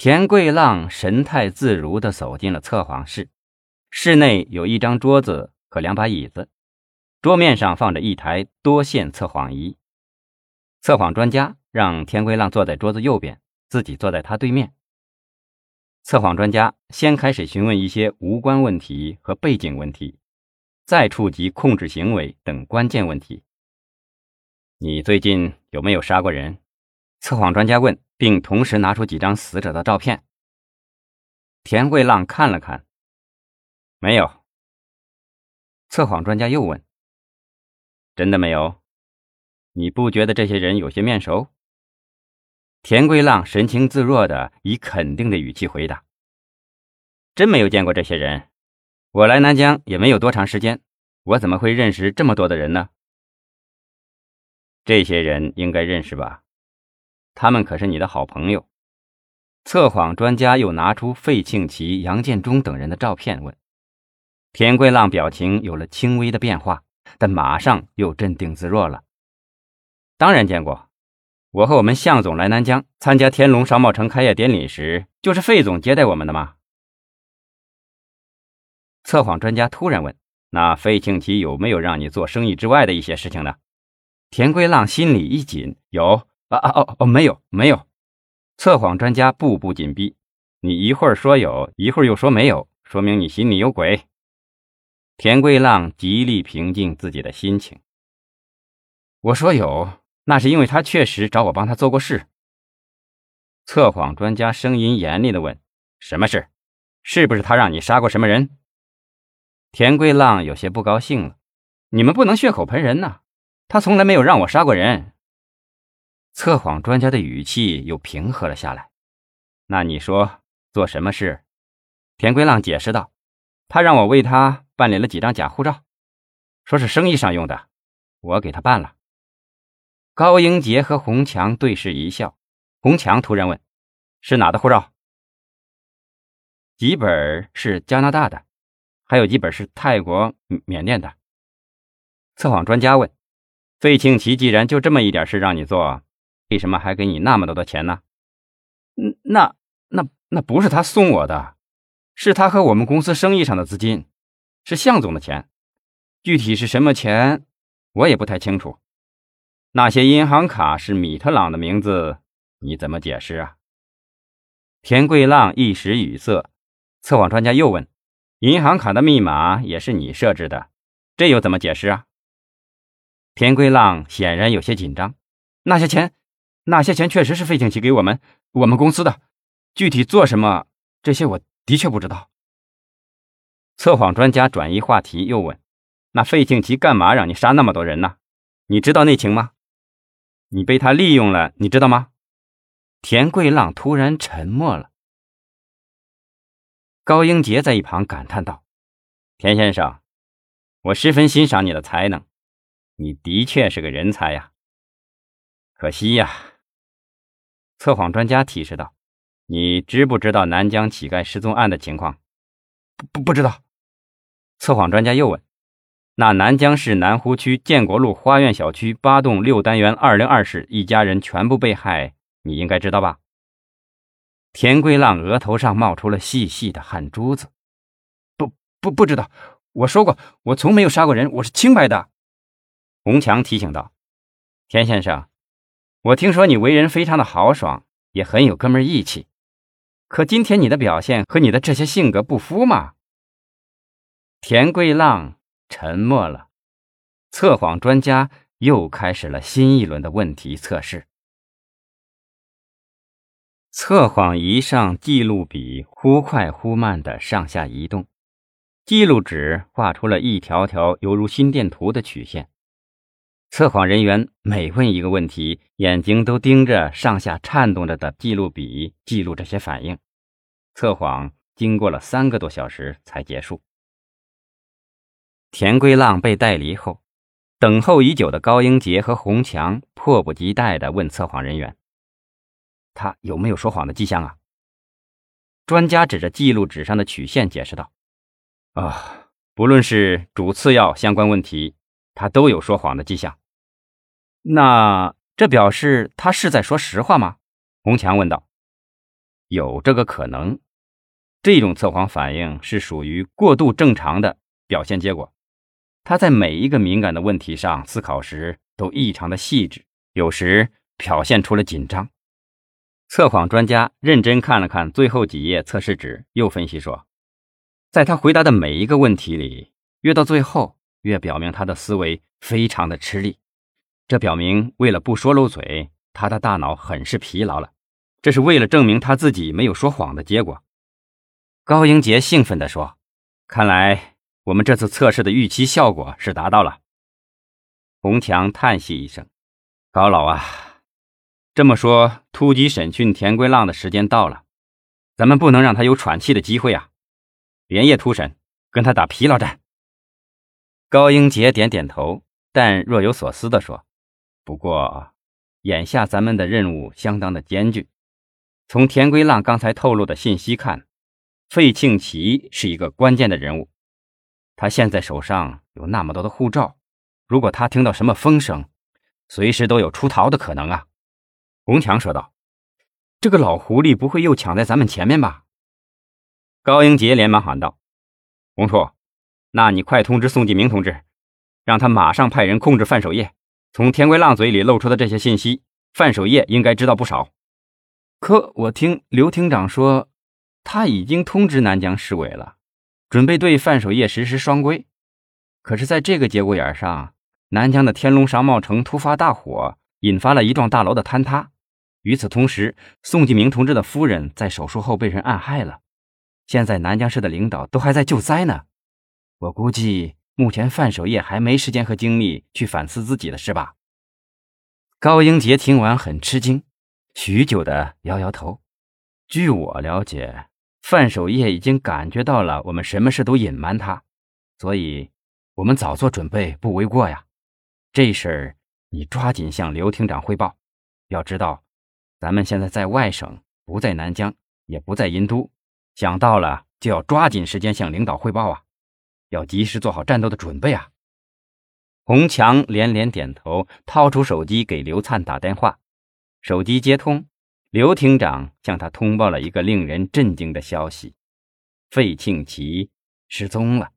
田桂浪神态自如地走进了测谎室。室内有一张桌子和两把椅子，桌面上放着一台多线测谎仪。测谎专家让田桂浪坐在桌子右边，自己坐在他对面。测谎专家先开始询问一些无关问题和背景问题，再触及控制行为等关键问题。你最近有没有杀过人？测谎专家问。并同时拿出几张死者的照片。田桂浪看了看，没有。测谎专家又问：“真的没有？你不觉得这些人有些面熟？”田桂浪神情自若的以肯定的语气回答：“真没有见过这些人。我来南疆也没有多长时间，我怎么会认识这么多的人呢？这些人应该认识吧？”他们可是你的好朋友。测谎专家又拿出费庆奇、杨建忠等人的照片，问田桂浪，表情有了轻微的变化，但马上又镇定自若了。当然见过，我和我们向总来南疆参加天龙商贸城开业典礼时，就是费总接待我们的嘛？测谎专家突然问：“那费庆奇有没有让你做生意之外的一些事情呢？”田桂浪心里一紧，有。啊啊哦哦，没有没有，测谎专家步步紧逼，你一会儿说有，一会儿又说没有，说明你心里有鬼。田桂浪极力平静自己的心情。我说有，那是因为他确实找我帮他做过事。测谎专家声音严厉的问：“什么事？是不是他让你杀过什么人？”田桂浪有些不高兴了：“你们不能血口喷人呐，他从来没有让我杀过人。”测谎专家的语气又平和了下来。那你说做什么事？田归浪解释道：“他让我为他办理了几张假护照，说是生意上用的，我给他办了。”高英杰和洪强对视一笑。洪强突然问：“是哪的护照？”几本是加拿大的，还有几本是泰国、缅甸的。测谎专家问：“费庆奇既然就这么一点事让你做？”为什么还给你那么多的钱呢？嗯，那那那不是他送我的，是他和我们公司生意上的资金，是向总的钱。具体是什么钱，我也不太清楚。那些银行卡是米特朗的名字，你怎么解释啊？田桂浪一时语塞。测谎专家又问：“银行卡的密码也是你设置的，这又怎么解释啊？”田桂浪显然有些紧张。那些钱。那些钱确实是费庆奇给我们我们公司的，具体做什么，这些我的确不知道。测谎专家转移话题，又问：“那费庆奇干嘛让你杀那么多人呢？你知道内情吗？你被他利用了，你知道吗？”田桂浪突然沉默了。高英杰在一旁感叹道：“田先生，我十分欣赏你的才能，你的确是个人才呀。可惜呀。”测谎专家提示道：“你知不知道南疆乞丐失踪案的情况？”“不不不知道。”测谎专家又问：“那南疆市南湖区建国路花苑小区八栋六单元二零二室一家人全部被害，你应该知道吧？”田归浪额头上冒出了细细的汗珠子。“不不不知道，我说过，我从没有杀过人，我是清白的。”洪强提醒道：“田先生。”我听说你为人非常的豪爽，也很有哥们义气，可今天你的表现和你的这些性格不符嘛？田桂浪沉默了，测谎专家又开始了新一轮的问题测试。测谎仪上记录笔忽快忽慢的上下移动，记录纸画出了一条条犹如心电图的曲线。测谎人员每问一个问题，眼睛都盯着上下颤动着的记录笔，记录这些反应。测谎经过了三个多小时才结束。田归浪被带离后，等候已久的高英杰和洪强迫不及待地问测谎人员：“他有没有说谎的迹象啊？”专家指着记录纸上的曲线解释道：“啊，不论是主次要相关问题。”他都有说谎的迹象，那这表示他是在说实话吗？洪强问道。有这个可能。这种测谎反应是属于过度正常的表现结果。他在每一个敏感的问题上思考时都异常的细致，有时表现出了紧张。测谎专家认真看了看最后几页测试纸，又分析说，在他回答的每一个问题里，越到最后，越表明他的思维非常的吃力。这表明，为了不说漏嘴，他的大脑很是疲劳了。这是为了证明他自己没有说谎的结果。高英杰兴奋地说：“看来我们这次测试的预期效果是达到了。”洪强叹息一声：“高老啊。”这么说，突击审讯田归浪的时间到了，咱们不能让他有喘气的机会啊！连夜突审，跟他打疲劳战。高英杰点点头，但若有所思地说：“不过，眼下咱们的任务相当的艰巨。从田归浪刚才透露的信息看，费庆奇是一个关键的人物。他现在手上有那么多的护照，如果他听到什么风声，随时都有出逃的可能啊！”洪强说道：“这个老狐狸不会又抢在咱们前面吧？”高英杰连忙喊道：“洪处，那你快通知宋继明同志，让他马上派人控制范守业。从田归浪嘴里露出的这些信息，范守业应该知道不少。可我听刘厅长说，他已经通知南江市委了，准备对范守业实施双规。可是，在这个节骨眼上，南江的天龙商贸城突发大火，引发了一幢大楼的坍塌。”与此同时，宋继明同志的夫人在手术后被人暗害了。现在南江市的领导都还在救灾呢。我估计目前范守业还没时间和精力去反思自己的事吧。高英杰听完很吃惊，许久的摇摇头。据我了解，范守业已经感觉到了我们什么事都隐瞒他，所以我们早做准备不为过呀。这事儿你抓紧向刘厅长汇报。要知道。咱们现在在外省，不在南疆，也不在银都，想到了就要抓紧时间向领导汇报啊！要及时做好战斗的准备啊！洪强连连点头，掏出手机给刘灿打电话。手机接通，刘厅长向他通报了一个令人震惊的消息：费庆奇失踪了。